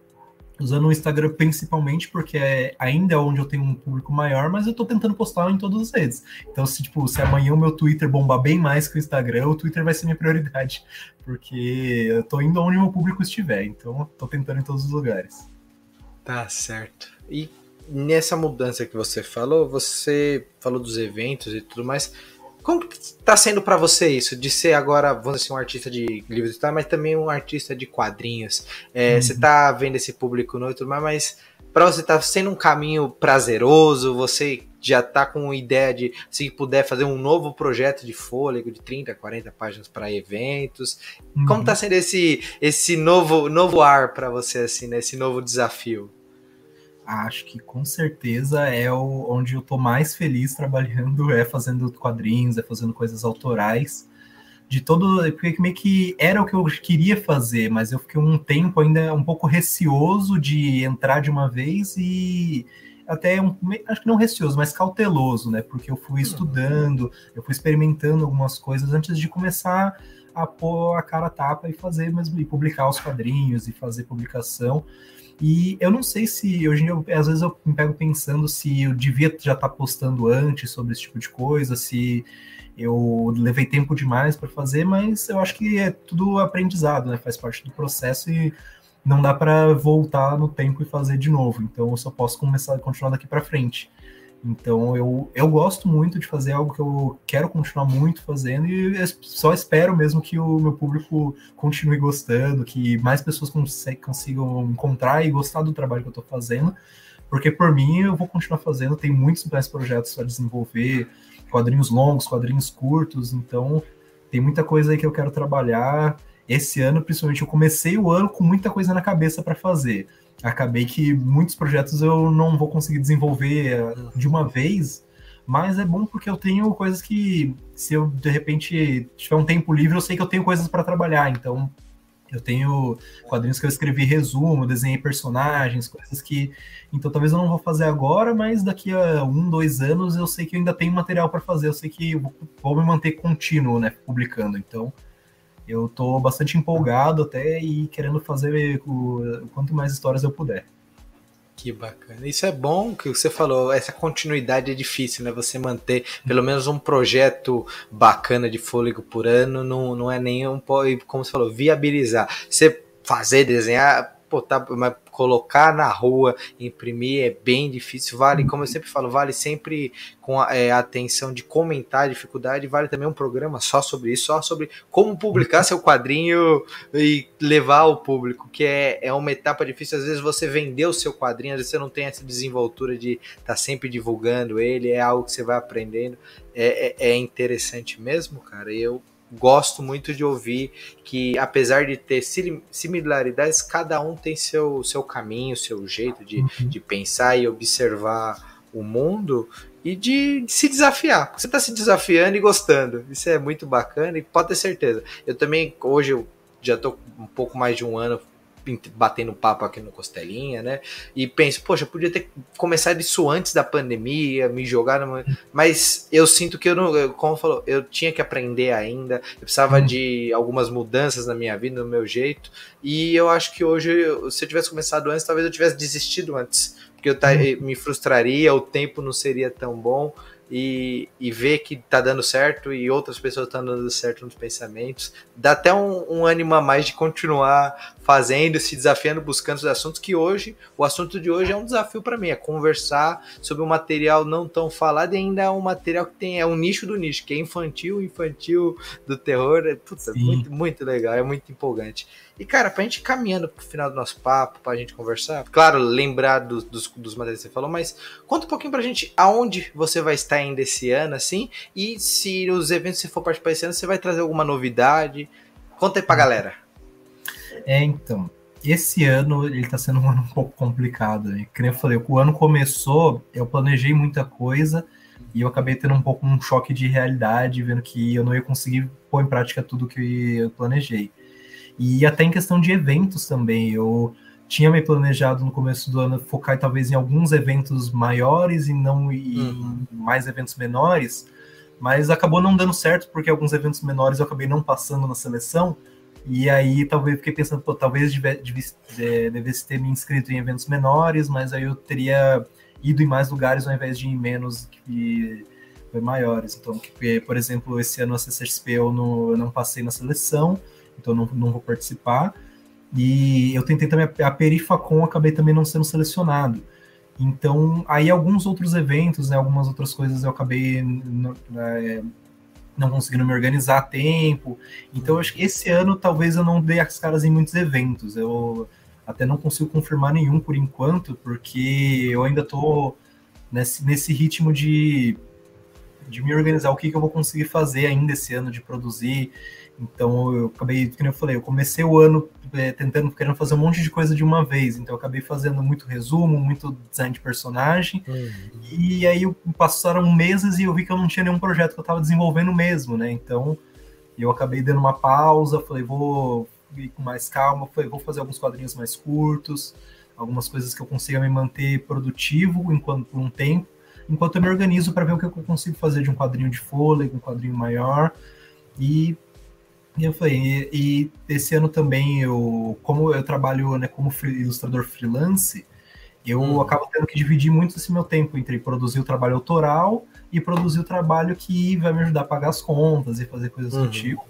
usando o Instagram principalmente porque é, ainda é onde eu tenho um público maior, mas eu tô tentando postar em todas as redes. Então, se tipo, se amanhã o meu Twitter bombar bem mais que o Instagram, o Twitter vai ser minha prioridade, porque eu tô indo onde o meu público estiver, então tô tentando em todos os lugares. Tá certo. E nessa mudança que você falou, você falou dos eventos e tudo mais, como está sendo para você isso, de ser agora, vamos dizer, um artista de livros e tal, mas também um artista de quadrinhos? É, uhum. Você está vendo esse público novo tudo mais, mas para você está sendo um caminho prazeroso, você já está com ideia de, se puder, fazer um novo projeto de fôlego de 30, 40 páginas para eventos. Uhum. Como está sendo esse, esse novo, novo ar para você, assim, né? esse novo desafio? Acho que com certeza é o, onde eu tô mais feliz trabalhando, é fazendo quadrinhos, é fazendo coisas autorais. De todo. Porque meio que era o que eu queria fazer, mas eu fiquei um tempo ainda um pouco receoso de entrar de uma vez e até um, acho que não receoso, mas cauteloso, né? Porque eu fui uhum. estudando, eu fui experimentando algumas coisas antes de começar a pôr a cara a tapa e fazer mesmo, e publicar os quadrinhos e fazer publicação. E eu não sei se hoje em dia, às vezes eu me pego pensando se eu devia já estar tá postando antes sobre esse tipo de coisa, se eu levei tempo demais para fazer, mas eu acho que é tudo aprendizado, né? Faz parte do processo e não dá para voltar no tempo e fazer de novo. Então eu só posso começar a continuar daqui para frente. Então eu, eu gosto muito de fazer algo que eu quero continuar muito fazendo e só espero mesmo que o meu público continue gostando, que mais pessoas consigam encontrar e gostar do trabalho que eu estou fazendo, porque por mim eu vou continuar fazendo, tem muitos mais projetos para desenvolver, quadrinhos longos, quadrinhos curtos, então tem muita coisa aí que eu quero trabalhar. Esse ano, principalmente, eu comecei o ano com muita coisa na cabeça para fazer acabei que muitos projetos eu não vou conseguir desenvolver eh, de uma vez, mas é bom porque eu tenho coisas que, se eu de repente tiver um tempo livre, eu sei que eu tenho coisas para trabalhar. Então, eu tenho quadrinhos que eu escrevi resumo, desenhei personagens, coisas que. Então, talvez eu não vou fazer agora, mas daqui a um, dois anos eu sei que eu ainda tenho material para fazer. Eu sei que vou me manter contínuo, né, publicando. Então, eu tô bastante empolgado até e querendo fazer o, o quanto mais histórias eu puder. Que bacana. Isso é bom que você falou, essa continuidade é difícil, né? Você manter pelo menos um projeto bacana de fôlego por ano, não, não é nenhum, como você falou, viabilizar. Você fazer, desenhar, pô, tá, mas colocar na rua, imprimir é bem difícil. Vale, como eu sempre falo, vale sempre com a é, atenção de comentar a dificuldade. Vale também um programa só sobre isso, só sobre como publicar seu quadrinho e levar ao público, que é, é uma etapa difícil. Às vezes você vendeu o seu quadrinho, às vezes você não tem essa desenvoltura de estar tá sempre divulgando ele, é algo que você vai aprendendo. É, é, é interessante mesmo, cara. Eu gosto muito de ouvir que, apesar de ter similaridades, cada um tem seu, seu caminho, seu jeito de, uhum. de pensar e observar o mundo e de, de se desafiar. Você está se desafiando e gostando. Isso é muito bacana e pode ter certeza. Eu também, hoje, eu já estou um pouco mais de um ano batendo papo aqui no Costelinha, né? E penso, poxa, eu podia ter começado isso antes da pandemia, me jogar numa... Mas eu sinto que eu não, como falou, eu tinha que aprender ainda, eu precisava de algumas mudanças na minha vida, no meu jeito, e eu acho que hoje, se eu tivesse começado antes, talvez eu tivesse desistido antes, porque eu me frustraria, o tempo não seria tão bom, e, e ver que tá dando certo e outras pessoas estão dando certo nos pensamentos, dá até um, um ânimo a mais de continuar fazendo, se desafiando, buscando os assuntos que hoje, o assunto de hoje é um desafio para mim, é conversar sobre um material não tão falado e ainda é um material que tem, é um nicho do nicho, que é infantil, infantil do terror, é muito, muito legal, é muito empolgante. E, cara, pra gente ir caminhando pro final do nosso papo, pra gente conversar, claro, lembrar do, dos, dos materiais que você falou, mas conta um pouquinho pra gente aonde você vai estar ainda esse ano, assim, e se os eventos você for participar esse ano, você vai trazer alguma novidade. Conta aí pra galera. É, então, esse ano ele tá sendo um ano um pouco complicado, né? Como eu falei, o ano começou, eu planejei muita coisa, e eu acabei tendo um pouco um choque de realidade, vendo que eu não ia conseguir pôr em prática tudo que eu planejei. E até em questão de eventos também, eu tinha me planejado no começo do ano focar talvez em alguns eventos maiores e não em uhum. mais eventos menores, mas acabou não dando certo porque alguns eventos menores eu acabei não passando na seleção. E aí talvez fiquei pensando, pô, talvez devesse, é, devesse ter me inscrito em eventos menores, mas aí eu teria ido em mais lugares ao invés de em menos que maiores. Então, que, por exemplo, esse ano a CCXP eu não, eu não passei na seleção, então não, não vou participar. E eu tentei também a Perifacon, acabei também não sendo selecionado. Então, aí alguns outros eventos, né, algumas outras coisas eu acabei é, não conseguindo me organizar a tempo. Então, acho que esse ano talvez eu não dei as caras em muitos eventos. Eu até não consigo confirmar nenhum por enquanto, porque eu ainda estou nesse, nesse ritmo de, de me organizar o que, que eu vou conseguir fazer ainda esse ano, de produzir. Então eu acabei, como eu falei, eu comecei o ano é, tentando, querendo fazer um monte de coisa de uma vez. Então eu acabei fazendo muito resumo, muito design de personagem. Uhum. E aí passaram meses e eu vi que eu não tinha nenhum projeto que eu estava desenvolvendo mesmo, né? Então eu acabei dando uma pausa, falei, vou ir com mais calma, falei, vou fazer alguns quadrinhos mais curtos, algumas coisas que eu consiga me manter produtivo enquanto por um tempo, enquanto eu me organizo para ver o que eu consigo fazer de um quadrinho de fôlego, um quadrinho maior. E e eu falei, e, e, esse ano também, eu, como eu trabalho né, como ilustrador freelance, eu hum. acabo tendo que dividir muito esse meu tempo entre produzir o trabalho autoral e produzir o trabalho que vai me ajudar a pagar as contas e fazer coisas uhum. do tipo.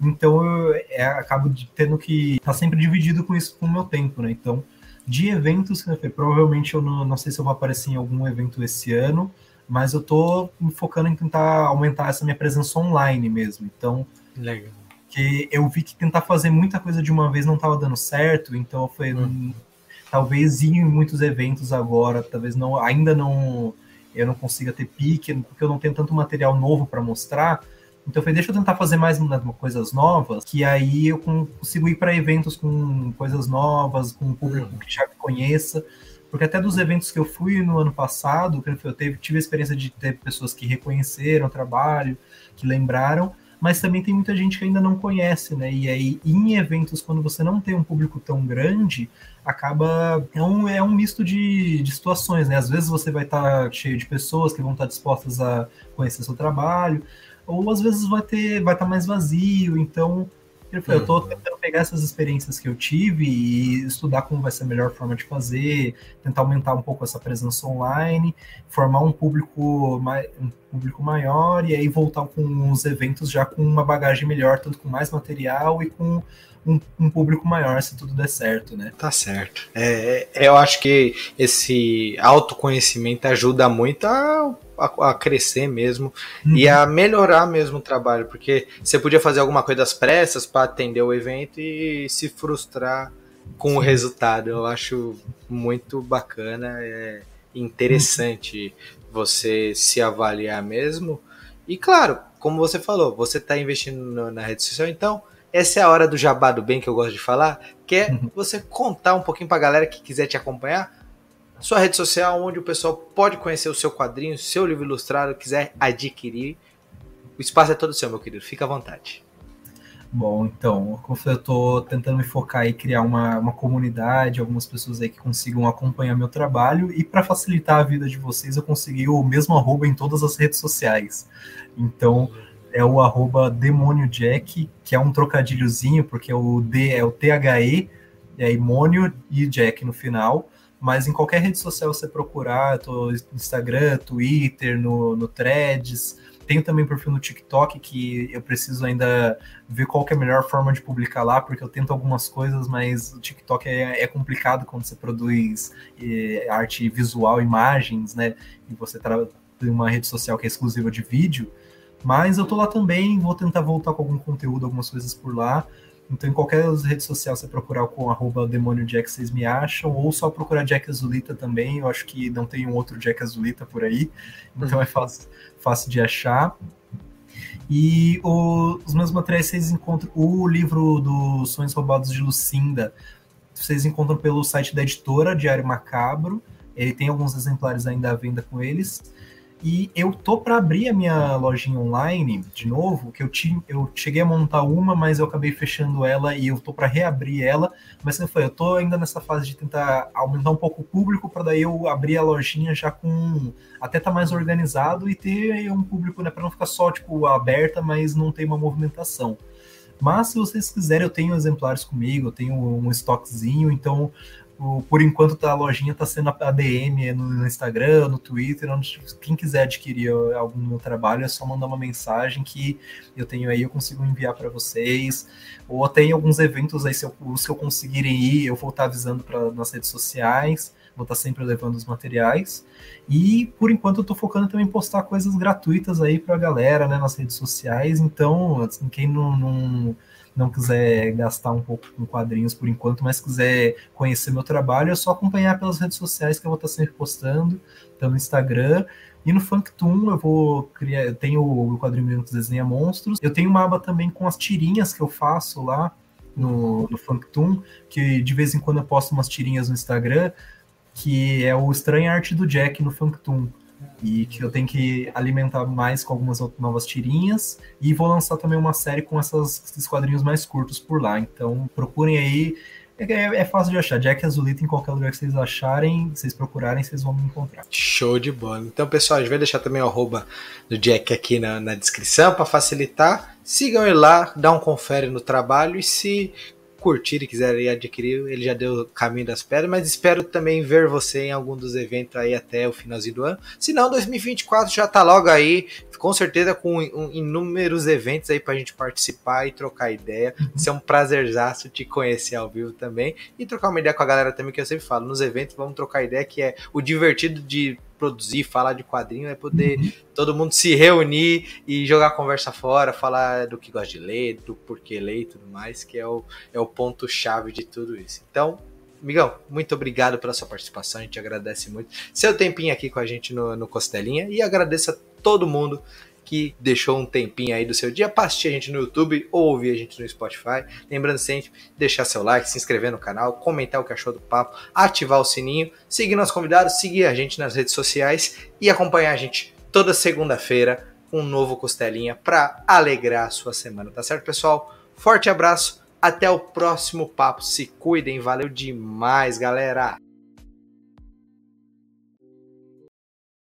Então eu é, acabo tendo que estar tá sempre dividido com isso com o meu tempo, né? Então De eventos, provavelmente eu não, não sei se eu vou aparecer em algum evento esse ano, mas eu tô me focando em tentar aumentar essa minha presença online mesmo. Então, Legal. que eu vi que tentar fazer muita coisa de uma vez não estava dando certo, então eu falei, hum. talvez ir em muitos eventos agora, talvez não, ainda não eu não consiga ter pique, porque eu não tenho tanto material novo para mostrar. Então eu falei, deixa eu tentar fazer mais coisas novas, que aí eu consigo ir para eventos com coisas novas, com um público hum. que já me conheça. Porque até dos eventos que eu fui no ano passado, eu teve, tive a experiência de ter pessoas que reconheceram o trabalho, que lembraram, mas também tem muita gente que ainda não conhece, né? E aí, em eventos, quando você não tem um público tão grande, acaba. É um, é um misto de, de situações, né? Às vezes você vai estar cheio de pessoas que vão estar dispostas a conhecer seu trabalho, ou às vezes vai ter vai estar mais vazio, então ele falou, eu estou uhum. tentando pegar essas experiências que eu tive e estudar como vai ser a melhor forma de fazer, tentar aumentar um pouco essa presença online, formar um público, um público maior e aí voltar com os eventos já com uma bagagem melhor, tanto com mais material e com um, um, público maior se tudo der certo, né? Tá certo. É, é eu acho que esse autoconhecimento ajuda muito a a, a crescer mesmo uhum. e a melhorar mesmo o trabalho, porque você podia fazer alguma coisa às pressas para atender o evento e se frustrar com Sim. o resultado. Eu acho muito bacana, é interessante uhum. você se avaliar mesmo. E claro, como você falou, você está investindo na rede social, então essa é a hora do jabá do bem que eu gosto de falar, que é uhum. você contar um pouquinho para a galera que quiser te acompanhar sua rede social onde o pessoal pode conhecer o seu quadrinho, seu livro ilustrado, quiser adquirir. O espaço é todo seu, meu querido. Fica à vontade. Bom, então, eu estou tentando me focar e criar uma, uma comunidade, algumas pessoas aí que consigam acompanhar meu trabalho, e para facilitar a vida de vocês, eu consegui o mesmo arroba em todas as redes sociais. Então, é o arroba Demônio Jack, que é um trocadilhozinho, porque o D é o T-H-E, é Imônio e Jack no final mas em qualquer rede social você procurar, tô no Instagram, Twitter, no, no Threads, tenho também perfil no TikTok que eu preciso ainda ver qual é a melhor forma de publicar lá, porque eu tento algumas coisas, mas o TikTok é, é complicado quando você produz é, arte visual, imagens, né? E você tem uma rede social que é exclusiva de vídeo. Mas eu tô lá também, vou tentar voltar com algum conteúdo, algumas coisas por lá. Então, em qualquer rede social, você procurar com arroba demônio Jack, vocês me acham, ou só procurar Jack Azulita também. Eu acho que não tem um outro Jack Azulita por aí, então é fácil, fácil de achar. E o, os meus materiais vocês encontram. O livro dos Sonhos Roubados de Lucinda, vocês encontram pelo site da editora Diário Macabro. Ele tem alguns exemplares ainda à venda com eles. E eu tô para abrir a minha lojinha online de novo, que eu, tinha, eu cheguei a montar uma, mas eu acabei fechando ela e eu tô para reabrir ela. Mas como foi, eu tô ainda nessa fase de tentar aumentar um pouco o público para daí eu abrir a lojinha já com até tá mais organizado e ter um público, né, para não ficar só tipo aberta, mas não ter uma movimentação. Mas se vocês quiserem, eu tenho exemplares comigo, eu tenho um estoquezinho, então por enquanto tá, a lojinha tá sendo a DM no Instagram, no Twitter, onde quem quiser adquirir algum meu trabalho é só mandar uma mensagem que eu tenho aí, eu consigo enviar para vocês. Ou tem alguns eventos aí, se eu, os que eu conseguirem ir, eu vou estar tá avisando para nas redes sociais, vou estar tá sempre levando os materiais. E por enquanto eu tô focando também em postar coisas gratuitas aí pra galera, né, nas redes sociais. Então, assim, quem não, não não quiser gastar um pouco com quadrinhos por enquanto, mas quiser conhecer meu trabalho, é só acompanhar pelas redes sociais que eu vou estar sempre postando, então no Instagram. E no Funktoon eu vou criar, eu tenho o quadrinho Minutos Desenha Monstros. Eu tenho uma aba também com as tirinhas que eu faço lá no, no Funktoon, que de vez em quando eu posto umas tirinhas no Instagram, que é o Estranha Arte do Jack no Funktoon e que eu tenho que alimentar mais com algumas novas tirinhas e vou lançar também uma série com essas, esses quadrinhos mais curtos por lá. Então procurem aí. É, é, é fácil de achar. Jack Azulita em qualquer lugar que vocês acharem, vocês procurarem, vocês vão me encontrar. Show de bola. Então, pessoal, a gente vai deixar também o arroba do Jack aqui na, na descrição para facilitar. Sigam ele lá, dá um confere no trabalho e se curtir e quiser adquirir, ele já deu o caminho das pedras, mas espero também ver você em algum dos eventos aí até o finalzinho do ano. Se não, 2024 já tá logo aí, com certeza com inúmeros eventos aí pra gente participar e trocar ideia. Isso é um prazerzaço te conhecer ao vivo também e trocar uma ideia com a galera também, que eu sempre falo, nos eventos vamos trocar ideia, que é o divertido de produzir, falar de quadrinho, é poder todo mundo se reunir e jogar conversa fora, falar do que gosta de ler, do porquê ler e tudo mais, que é o, é o ponto-chave de tudo isso. Então, Migão, muito obrigado pela sua participação, a gente agradece muito seu tempinho aqui com a gente no, no Costelinha e agradeço a todo mundo que deixou um tempinho aí do seu dia para assistir a gente no YouTube ou ouvir a gente no Spotify. Lembrando sempre, deixar seu like, se inscrever no canal, comentar o que achou do papo, ativar o sininho, seguir nossos convidados, seguir a gente nas redes sociais e acompanhar a gente toda segunda-feira com um novo Costelinha para alegrar a sua semana, tá certo, pessoal? Forte abraço, até o próximo papo. Se cuidem, valeu demais, galera!